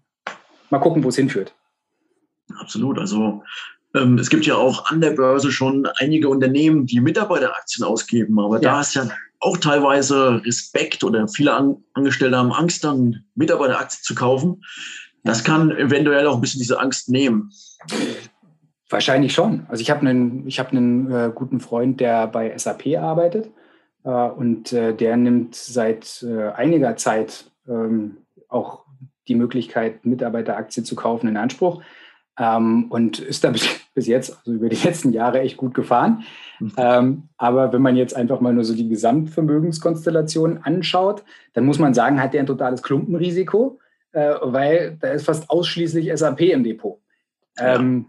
mal gucken, wo es hinführt. Absolut. Also es gibt ja auch an der Börse schon einige Unternehmen, die Mitarbeiteraktien ausgeben, aber ja. da ist ja auch teilweise Respekt oder viele An Angestellte haben Angst, dann Mitarbeiteraktien zu kaufen. Das kann eventuell auch ein bisschen diese Angst nehmen. Wahrscheinlich schon. Also ich habe einen, ich habe einen äh, guten Freund, der bei SAP arbeitet äh, und äh, der nimmt seit äh, einiger Zeit ähm, auch die Möglichkeit, Mitarbeiteraktien zu kaufen, in Anspruch. Ähm, und ist da bis, jetzt, also über die letzten Jahre, echt gut gefahren. Mhm. Ähm, aber wenn man jetzt einfach mal nur so die Gesamtvermögenskonstellation anschaut, dann muss man sagen, hat der ein totales Klumpenrisiko, äh, weil da ist fast ausschließlich SAP im Depot. Ähm,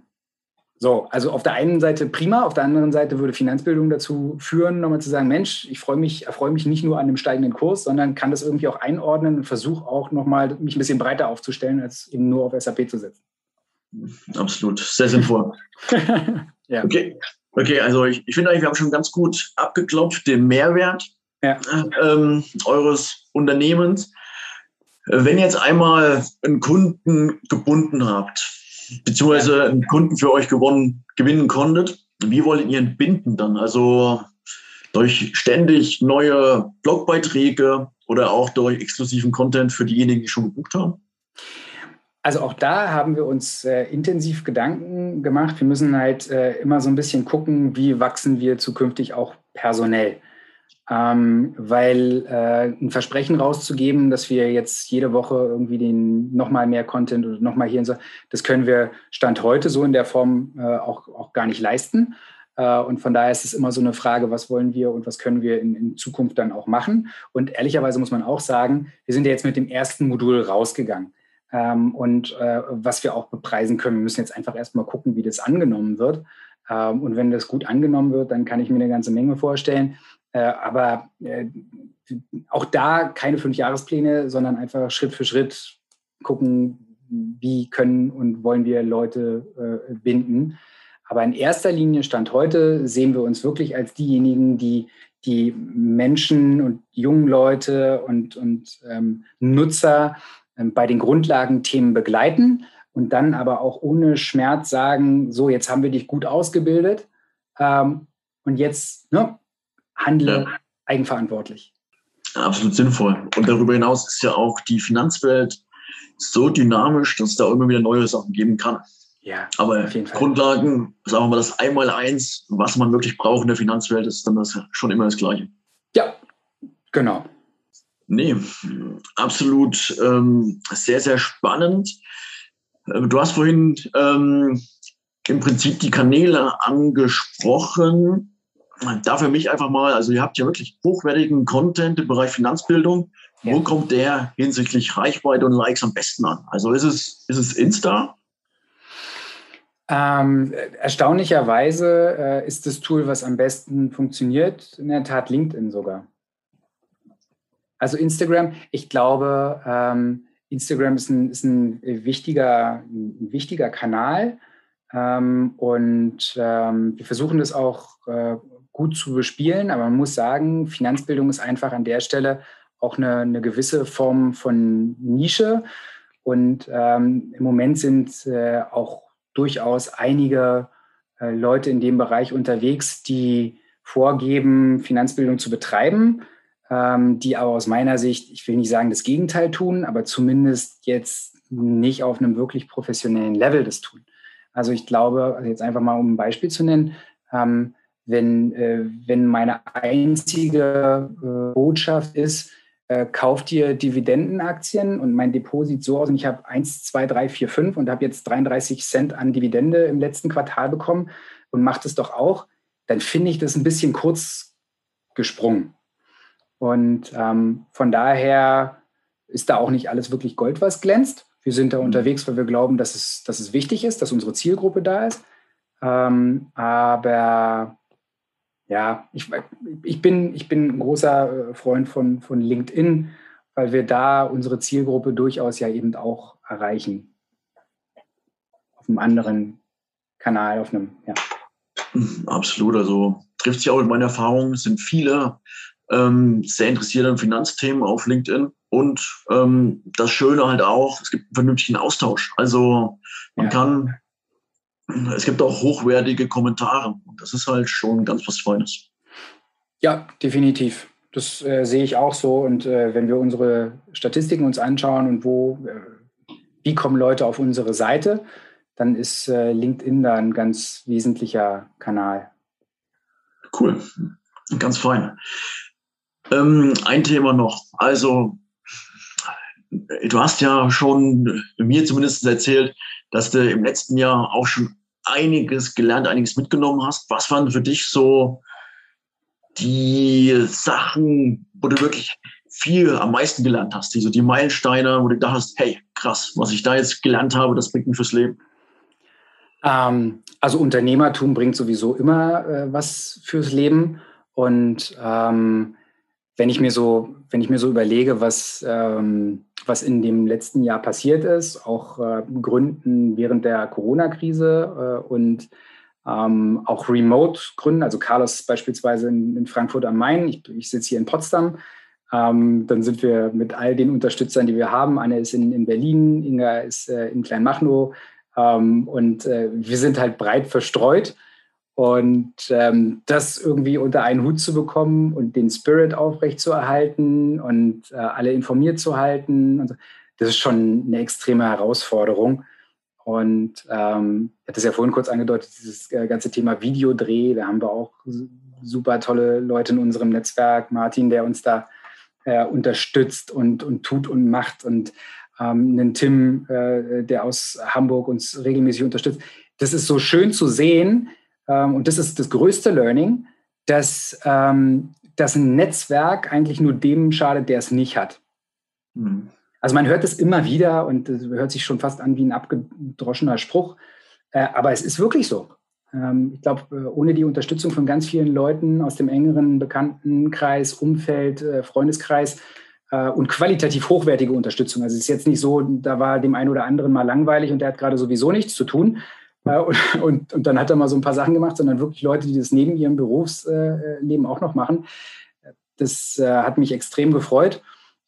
so, also auf der einen Seite prima, auf der anderen Seite würde Finanzbildung dazu führen, nochmal zu sagen, Mensch, ich freue mich, erfreue mich nicht nur an dem steigenden Kurs, sondern kann das irgendwie auch einordnen und versuche auch nochmal mich ein bisschen breiter aufzustellen, als eben nur auf SAP zu setzen. Absolut, sehr sinnvoll. ja. Okay. Okay, also ich, ich finde eigentlich, wir haben schon ganz gut abgeklopft den Mehrwert ja. ähm, eures Unternehmens. Wenn ihr jetzt einmal einen Kunden gebunden habt, beziehungsweise einen Kunden für euch gewonnen, gewinnen konntet. Wie wollt ihr ihn binden dann? Also durch ständig neue Blogbeiträge oder auch durch exklusiven Content für diejenigen, die schon gebucht haben? Also auch da haben wir uns äh, intensiv Gedanken gemacht. Wir müssen halt äh, immer so ein bisschen gucken, wie wachsen wir zukünftig auch personell ähm, weil äh, ein Versprechen rauszugeben, dass wir jetzt jede Woche irgendwie den nochmal mehr Content oder nochmal hier und so, das können wir Stand heute so in der Form äh, auch, auch gar nicht leisten. Äh, und von daher ist es immer so eine Frage, was wollen wir und was können wir in, in Zukunft dann auch machen. Und ehrlicherweise muss man auch sagen, wir sind ja jetzt mit dem ersten Modul rausgegangen. Ähm, und äh, was wir auch bepreisen können, wir müssen jetzt einfach erstmal gucken, wie das angenommen wird. Ähm, und wenn das gut angenommen wird, dann kann ich mir eine ganze Menge vorstellen. Äh, aber äh, auch da keine Fünfjahrespläne, sondern einfach Schritt für Schritt gucken, wie können und wollen wir Leute äh, binden. Aber in erster Linie Stand heute sehen wir uns wirklich als diejenigen, die die Menschen und jungen Leute und, und ähm, Nutzer bei den Grundlagenthemen begleiten und dann aber auch ohne Schmerz sagen, so, jetzt haben wir dich gut ausgebildet ähm, und jetzt ne, handle ja. eigenverantwortlich. Absolut sinnvoll. Und darüber hinaus ist ja auch die Finanzwelt so dynamisch, dass es da immer wieder neue Sachen geben kann. Ja, aber Grundlagen, sagen wir mal, das Einmal-Eins, was man wirklich braucht in der Finanzwelt, ist dann das schon immer das Gleiche. Ja, genau. Nee, absolut ähm, sehr, sehr spannend. Ähm, du hast vorhin ähm, im Prinzip die Kanäle angesprochen. Da für mich einfach mal, also ihr habt ja wirklich hochwertigen Content im Bereich Finanzbildung. Ja. Wo kommt der hinsichtlich Reichweite und Likes am besten an? Also ist es, ist es Insta? Ähm, erstaunlicherweise äh, ist das Tool, was am besten funktioniert, in der Tat LinkedIn sogar. Also Instagram, ich glaube, ähm, Instagram ist ein, ist ein, wichtiger, ein wichtiger Kanal. Ähm, und ähm, wir versuchen das auch äh, gut zu bespielen, aber man muss sagen, Finanzbildung ist einfach an der Stelle auch eine, eine gewisse Form von Nische. Und ähm, im Moment sind äh, auch durchaus einige äh, Leute in dem Bereich unterwegs, die vorgeben, Finanzbildung zu betreiben die aber aus meiner Sicht, ich will nicht sagen das Gegenteil tun, aber zumindest jetzt nicht auf einem wirklich professionellen Level das tun. Also ich glaube, also jetzt einfach mal um ein Beispiel zu nennen, ähm, wenn, äh, wenn meine einzige äh, Botschaft ist, äh, kauft ihr Dividendenaktien und mein Depot sieht so aus und ich habe 1, 2, 3, 4, 5 und habe jetzt 33 Cent an Dividende im letzten Quartal bekommen und macht es doch auch, dann finde ich das ein bisschen kurz gesprungen. Und ähm, von daher ist da auch nicht alles wirklich Gold, was glänzt. Wir sind da mhm. unterwegs, weil wir glauben, dass es, dass es wichtig ist, dass unsere Zielgruppe da ist. Ähm, aber ja, ich, ich, bin, ich bin ein großer äh, Freund von, von LinkedIn, weil wir da unsere Zielgruppe durchaus ja eben auch erreichen. Auf einem anderen Kanal, auf einem, ja. Absolut, also trifft sich auch in meiner Erfahrung, es sind viele ähm, sehr interessiert an Finanzthemen auf LinkedIn. Und ähm, das Schöne halt auch, es gibt einen vernünftigen Austausch. Also man ja. kann, es gibt auch hochwertige Kommentare. Und das ist halt schon ganz was Feines. Ja, definitiv. Das äh, sehe ich auch so. Und äh, wenn wir unsere Statistiken uns anschauen und wo, äh, wie kommen Leute auf unsere Seite, dann ist äh, LinkedIn da ein ganz wesentlicher Kanal. Cool, ganz fein. Ähm, ein Thema noch. Also, du hast ja schon mir zumindest erzählt, dass du im letzten Jahr auch schon einiges gelernt, einiges mitgenommen hast. Was waren für dich so die Sachen, wo du wirklich viel am meisten gelernt hast? Die, die Meilensteine, wo du dachtest, hey, krass, was ich da jetzt gelernt habe, das bringt mir fürs Leben. Ähm, also Unternehmertum bringt sowieso immer äh, was fürs Leben. Und ähm, wenn ich mir so, wenn ich mir so überlege, was, ähm, was in dem letzten Jahr passiert ist, auch äh, Gründen während der Corona-Krise äh, und ähm, auch Remote-Gründen, also Carlos beispielsweise in, in, Frankfurt am Main, ich, ich sitze hier in Potsdam, ähm, dann sind wir mit all den Unterstützern, die wir haben, Anne ist in, in Berlin, Inga ist äh, in Kleinmachnow. Ähm, und äh, wir sind halt breit verstreut und ähm, das irgendwie unter einen Hut zu bekommen und den Spirit aufrechtzuerhalten und äh, alle informiert zu halten, so, das ist schon eine extreme Herausforderung. Und ähm, ich hatte es ja vorhin kurz angedeutet, dieses äh, ganze Thema Videodreh, da haben wir auch super tolle Leute in unserem Netzwerk. Martin, der uns da äh, unterstützt und, und tut und macht und ähm, einen Tim, äh, der aus Hamburg uns regelmäßig unterstützt. Das ist so schön zu sehen, ähm, und das ist das größte Learning, dass, ähm, dass ein Netzwerk eigentlich nur dem schadet, der es nicht hat. Mhm. Also man hört es immer wieder und es hört sich schon fast an wie ein abgedroschener Spruch, äh, aber es ist wirklich so. Ähm, ich glaube, äh, ohne die Unterstützung von ganz vielen Leuten aus dem engeren Bekanntenkreis, Umfeld, äh, Freundeskreis äh, und qualitativ hochwertige Unterstützung. Also es ist jetzt nicht so, da war dem einen oder anderen mal langweilig und der hat gerade sowieso nichts zu tun, und, und, und, dann hat er mal so ein paar Sachen gemacht, sondern wirklich Leute, die das neben ihrem Berufsleben auch noch machen. Das äh, hat mich extrem gefreut.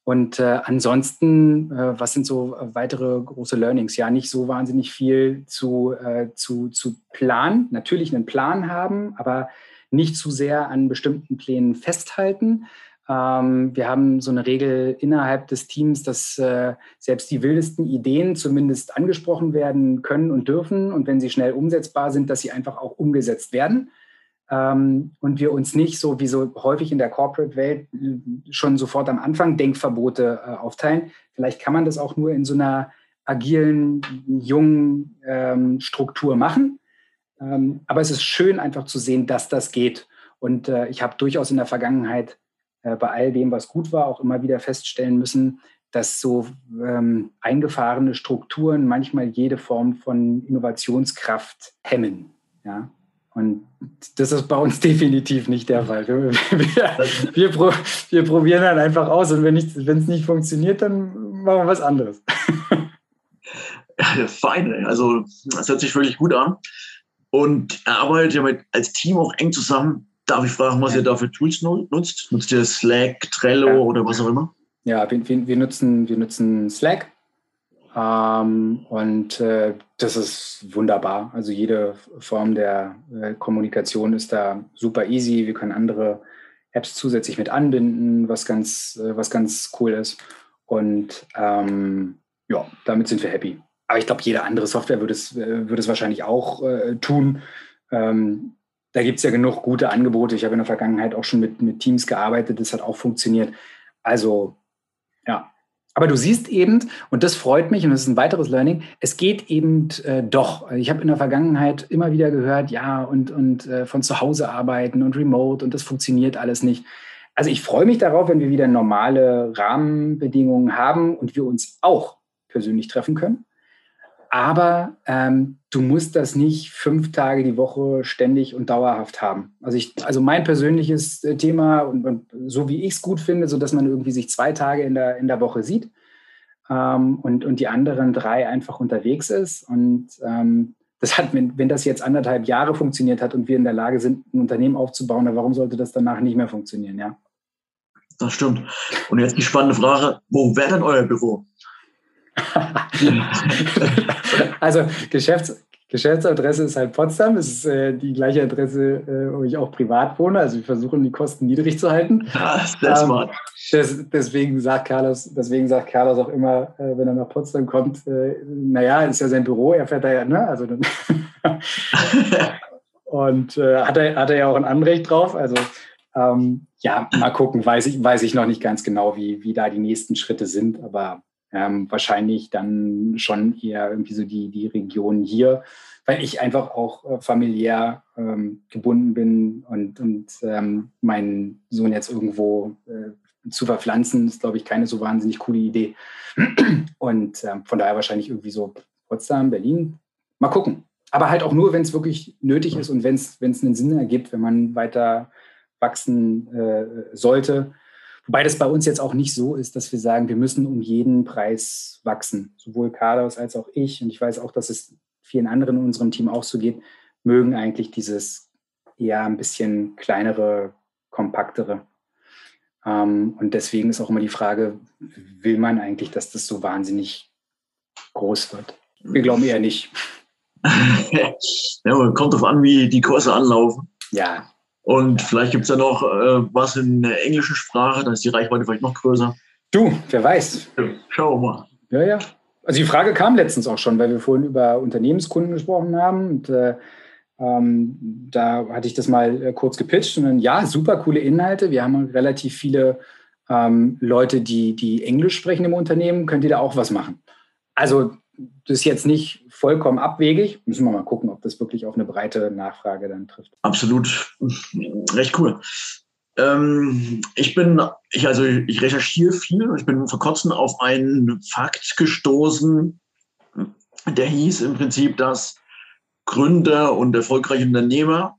Und äh, ansonsten, äh, was sind so weitere große Learnings? Ja, nicht so wahnsinnig viel zu, äh, zu, zu planen. Natürlich einen Plan haben, aber nicht zu sehr an bestimmten Plänen festhalten. Ähm, wir haben so eine Regel innerhalb des Teams, dass äh, selbst die wildesten Ideen zumindest angesprochen werden können und dürfen und wenn sie schnell umsetzbar sind, dass sie einfach auch umgesetzt werden. Ähm, und wir uns nicht so wie so häufig in der Corporate-Welt äh, schon sofort am Anfang Denkverbote äh, aufteilen. Vielleicht kann man das auch nur in so einer agilen, jungen ähm, Struktur machen. Ähm, aber es ist schön einfach zu sehen, dass das geht. Und äh, ich habe durchaus in der Vergangenheit äh, bei all dem, was gut war, auch immer wieder feststellen müssen, dass so ähm, eingefahrene Strukturen manchmal jede Form von Innovationskraft hemmen. Ja? Und das ist bei uns definitiv nicht der Fall. Wir, wir, wir, pro, wir probieren dann einfach aus und wenn es nicht funktioniert, dann machen wir was anderes. Fein, also das hört sich wirklich gut an. Und er arbeitet ja mit, als Team auch eng zusammen. Darf ich fragen, was ihr da für Tools nutzt? Nutzt ihr Slack, Trello ja. oder was auch immer? Ja, wir, wir, nutzen, wir nutzen Slack. Ähm, und äh, das ist wunderbar. Also jede Form der äh, Kommunikation ist da super easy. Wir können andere Apps zusätzlich mit anbinden, was ganz, äh, was ganz cool ist. Und ähm, ja, damit sind wir happy. Aber ich glaube, jede andere Software würde es, äh, würde es wahrscheinlich auch äh, tun. Ähm, da gibt es ja genug gute Angebote. Ich habe in der Vergangenheit auch schon mit, mit Teams gearbeitet, das hat auch funktioniert. Also ja. Aber du siehst eben, und das freut mich, und das ist ein weiteres Learning, es geht eben äh, doch. Ich habe in der Vergangenheit immer wieder gehört, ja, und, und äh, von zu Hause arbeiten und remote und das funktioniert alles nicht. Also ich freue mich darauf, wenn wir wieder normale Rahmenbedingungen haben und wir uns auch persönlich treffen können. Aber ähm, du musst das nicht fünf Tage die Woche ständig und dauerhaft haben. Also ich, also mein persönliches äh, Thema und, und so wie ich es gut finde, so dass man irgendwie sich zwei Tage in der, in der Woche sieht ähm, und, und die anderen drei einfach unterwegs ist. Und ähm, das hat, wenn, wenn das jetzt anderthalb Jahre funktioniert hat und wir in der Lage sind, ein Unternehmen aufzubauen, dann warum sollte das danach nicht mehr funktionieren, ja? Das stimmt. Und jetzt die spannende Frage, wo wäre denn euer Büro? also Geschäfts, Geschäftsadresse ist halt Potsdam. Es ist äh, die gleiche Adresse, äh, wo ich auch privat wohne. Also wir versuchen die Kosten niedrig zu halten. Sehr ähm. Des, deswegen sagt Carlos, deswegen sagt Carlos auch immer, äh, wenn er nach Potsdam kommt, äh, naja, ist ja sein Büro, er fährt da ja, ne? Also dann und äh, hat, er, hat er ja auch ein Anrecht drauf. Also ähm, ja, mal gucken, weiß ich, weiß ich noch nicht ganz genau, wie, wie da die nächsten Schritte sind, aber ähm, wahrscheinlich dann schon eher irgendwie so die, die Region hier, weil ich einfach auch äh, familiär ähm, gebunden bin und, und ähm, meinen Sohn jetzt irgendwo äh, zu verpflanzen, ist, glaube ich, keine so wahnsinnig coole Idee. Und ähm, von daher wahrscheinlich irgendwie so Potsdam, Berlin. Mal gucken. Aber halt auch nur, wenn es wirklich nötig ist und wenn es einen Sinn ergibt, wenn man weiter wachsen äh, sollte Wobei das bei uns jetzt auch nicht so ist, dass wir sagen, wir müssen um jeden Preis wachsen. Sowohl Carlos als auch ich. Und ich weiß auch, dass es vielen anderen in unserem Team auch so geht, mögen eigentlich dieses eher ein bisschen kleinere, kompaktere. Ähm, und deswegen ist auch immer die Frage, will man eigentlich, dass das so wahnsinnig groß wird? Wir glauben eher nicht. ja, kommt darauf an, wie die Kurse anlaufen. Ja, und vielleicht gibt es ja noch äh, was in der englischen Sprache, dann ist die Reichweite vielleicht noch größer. Du, wer weiß. Schau mal. Ja, ja. Also die Frage kam letztens auch schon, weil wir vorhin über Unternehmenskunden gesprochen haben. Und äh, ähm, da hatte ich das mal äh, kurz gepitcht. Und dann, ja, super coole Inhalte. Wir haben relativ viele ähm, Leute, die, die Englisch sprechen im Unternehmen. Könnt ihr da auch was machen? Also das ist jetzt nicht vollkommen abwegig. Müssen wir mal gucken, ob das wirklich auf eine breite Nachfrage dann trifft. Absolut. Recht cool. Ähm, ich bin, ich, also ich recherchiere viel. Ich bin vor kurzem auf einen Fakt gestoßen, der hieß im Prinzip, dass Gründer und erfolgreiche Unternehmer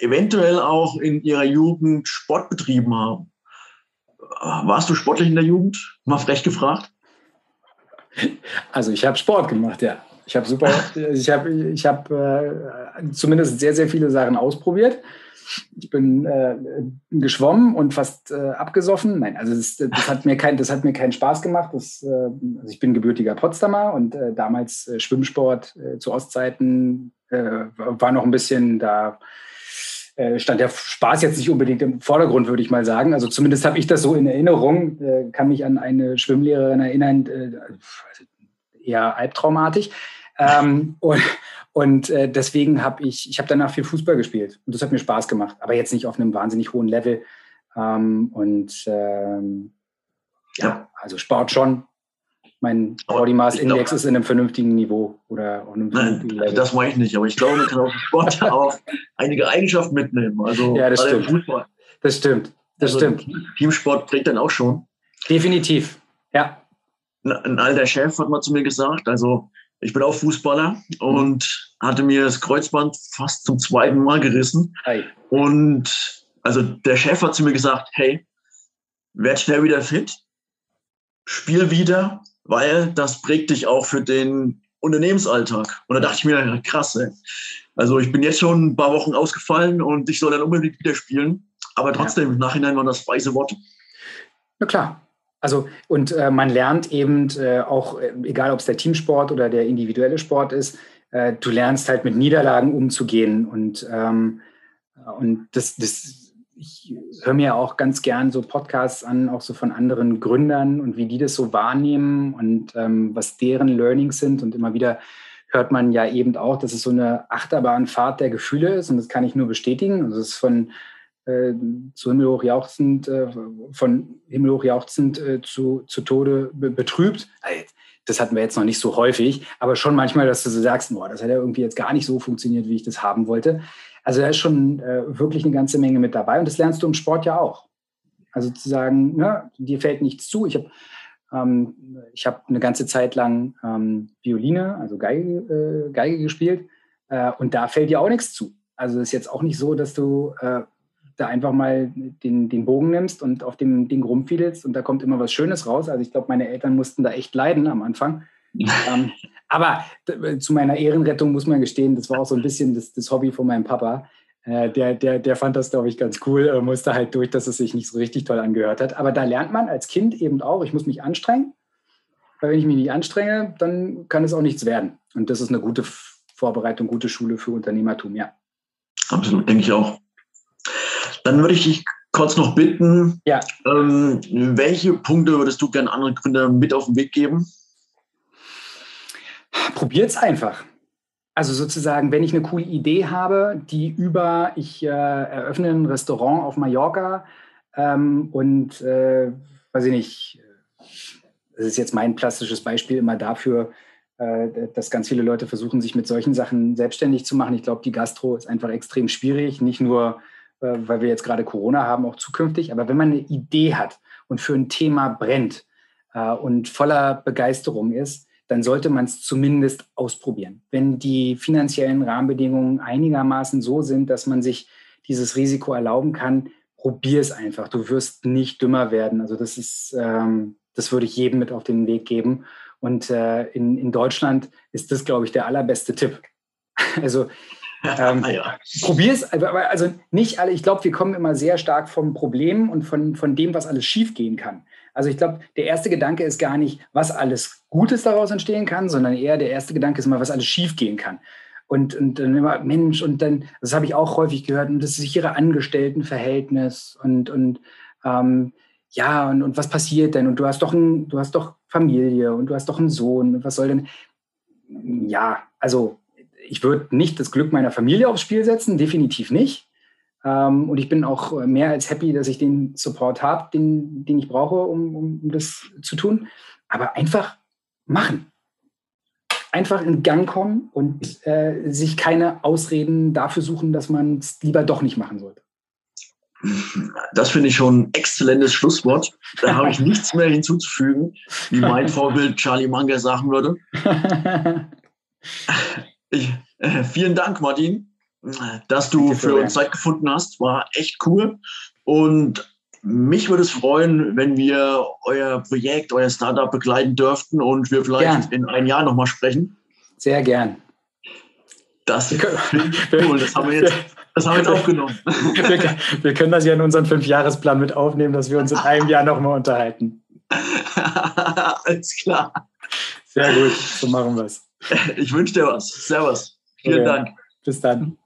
eventuell auch in ihrer Jugend Sport betrieben haben. Warst du sportlich in der Jugend? Mal frech gefragt. Also ich habe Sport gemacht, ja. Ich habe super, ich habe ich hab, äh, zumindest sehr, sehr viele Sachen ausprobiert. Ich bin äh, geschwommen und fast äh, abgesoffen. Nein, also das, das, hat mir kein, das hat mir keinen Spaß gemacht. Das, äh, also ich bin gebürtiger Potsdamer und äh, damals äh, Schwimmsport zu Ostzeiten war noch ein bisschen da stand der Spaß jetzt nicht unbedingt im Vordergrund, würde ich mal sagen. Also zumindest habe ich das so in Erinnerung, äh, kann mich an eine Schwimmlehrerin erinnern, äh, also eher albtraumatisch. Ähm, und und äh, deswegen habe ich, ich habe danach viel Fußball gespielt und das hat mir Spaß gemacht, aber jetzt nicht auf einem wahnsinnig hohen Level. Ähm, und ähm, ja, also Sport schon, mein Body Mass Index ist in einem vernünftigen Niveau oder einem vernünftigen Nein, Das mache ich nicht, aber ich glaube, man kann auch Sport auch einige Eigenschaften mitnehmen. Also ja, das stimmt. Fußball. Das stimmt. Das also stimmt. Teamsport prägt dann auch schon. Definitiv, ja. Ein alter Chef hat mal zu mir gesagt, also ich bin auch Fußballer und hatte mir das Kreuzband fast zum zweiten Mal gerissen. Hi. Und also der Chef hat zu mir gesagt, hey, werd schnell wieder fit, spiel wieder weil das prägt dich auch für den Unternehmensalltag. Und da dachte ich mir, krass, ey. also ich bin jetzt schon ein paar Wochen ausgefallen und ich soll dann unbedingt wieder spielen. Aber trotzdem, ja. im Nachhinein waren das weise Worte. Na klar. Also, und äh, man lernt eben äh, auch, äh, egal ob es der Teamsport oder der individuelle Sport ist, äh, du lernst halt mit Niederlagen umzugehen. Und, ähm, und das, das ich höre mir auch ganz gern so Podcasts an, auch so von anderen Gründern und wie die das so wahrnehmen und ähm, was deren Learnings sind. Und immer wieder hört man ja eben auch, dass es so eine Achterbahnfahrt der Gefühle ist und das kann ich nur bestätigen. Also es ist von äh, zu himmelhoch jauchzend, äh, von himmelhoch jauchzend äh, zu, zu Tode be betrübt. Das hatten wir jetzt noch nicht so häufig, aber schon manchmal, dass du so sagst, boah, das hat ja irgendwie jetzt gar nicht so funktioniert, wie ich das haben wollte. Also da ist schon äh, wirklich eine ganze Menge mit dabei und das lernst du im Sport ja auch. Also zu sagen, ne, dir fällt nichts zu. Ich habe ähm, hab eine ganze Zeit lang ähm, Violine, also Geige, äh, Geige gespielt äh, und da fällt dir auch nichts zu. Also es ist jetzt auch nicht so, dass du äh, da einfach mal den, den Bogen nimmst und auf dem Ding rumfiedelst und da kommt immer was Schönes raus. Also ich glaube, meine Eltern mussten da echt leiden am Anfang. Ähm, aber zu meiner Ehrenrettung muss man gestehen, das war auch so ein bisschen das, das Hobby von meinem Papa. Äh, der, der, der fand das, glaube ich, ganz cool, äh, musste halt durch, dass es sich nicht so richtig toll angehört hat. Aber da lernt man als Kind eben auch, ich muss mich anstrengen. Weil wenn ich mich nicht anstrenge, dann kann es auch nichts werden. Und das ist eine gute Vorbereitung, gute Schule für Unternehmertum, ja. Absolut, denke ich auch. Dann würde ich dich kurz noch bitten, ja. ähm, welche Punkte würdest du gerne anderen Gründern mit auf den Weg geben? Probiert es einfach. Also sozusagen, wenn ich eine coole Idee habe, die über, ich äh, eröffne ein Restaurant auf Mallorca ähm, und, äh, weiß ich nicht, das ist jetzt mein plastisches Beispiel immer dafür, äh, dass ganz viele Leute versuchen, sich mit solchen Sachen selbstständig zu machen. Ich glaube, die Gastro ist einfach extrem schwierig, nicht nur, äh, weil wir jetzt gerade Corona haben, auch zukünftig, aber wenn man eine Idee hat und für ein Thema brennt äh, und voller Begeisterung ist, dann sollte man es zumindest ausprobieren. Wenn die finanziellen Rahmenbedingungen einigermaßen so sind, dass man sich dieses Risiko erlauben kann, probier es einfach. Du wirst nicht dümmer werden. Also das ist, ähm, das würde ich jedem mit auf den Weg geben. Und äh, in, in Deutschland ist das, glaube ich, der allerbeste Tipp. Also ähm, ja. Probier es, also nicht alle, ich glaube, wir kommen immer sehr stark vom Problem und von, von dem, was alles schiefgehen kann. Also ich glaube, der erste Gedanke ist gar nicht, was alles Gutes daraus entstehen kann, sondern eher der erste Gedanke ist immer, was alles schiefgehen kann. Und, und dann immer, Mensch, und dann, das habe ich auch häufig gehört, und das sichere Angestelltenverhältnis und, und ähm, ja, und, und was passiert denn? Und du hast doch ein, du hast doch Familie und du hast doch einen Sohn und was soll denn? Ja, also ich würde nicht das Glück meiner Familie aufs Spiel setzen, definitiv nicht. Ähm, und ich bin auch mehr als happy, dass ich den Support habe, den, den ich brauche, um, um das zu tun. Aber einfach machen. Einfach in Gang kommen und äh, sich keine Ausreden dafür suchen, dass man es lieber doch nicht machen sollte. Das finde ich schon ein exzellentes Schlusswort. Da habe ich nichts mehr hinzuzufügen, wie mein Vorbild Charlie Munger sagen würde. Ich, äh, vielen Dank, Martin, dass du für uns Zeit gefunden hast. War echt cool. Und mich würde es freuen, wenn wir euer Projekt, euer Startup begleiten dürften und wir vielleicht gern. in ein Jahr nochmal sprechen. Sehr gern. Das ist cool. Das haben wir jetzt, das haben wir jetzt aufgenommen. Wir, wir können das ja in unseren Fünfjahresplan mit aufnehmen, dass wir uns in einem Jahr nochmal unterhalten. Alles klar. Sehr gut, so machen wir es. Ich wünsche dir was. Servus. Vielen okay. Dank. Bis dann.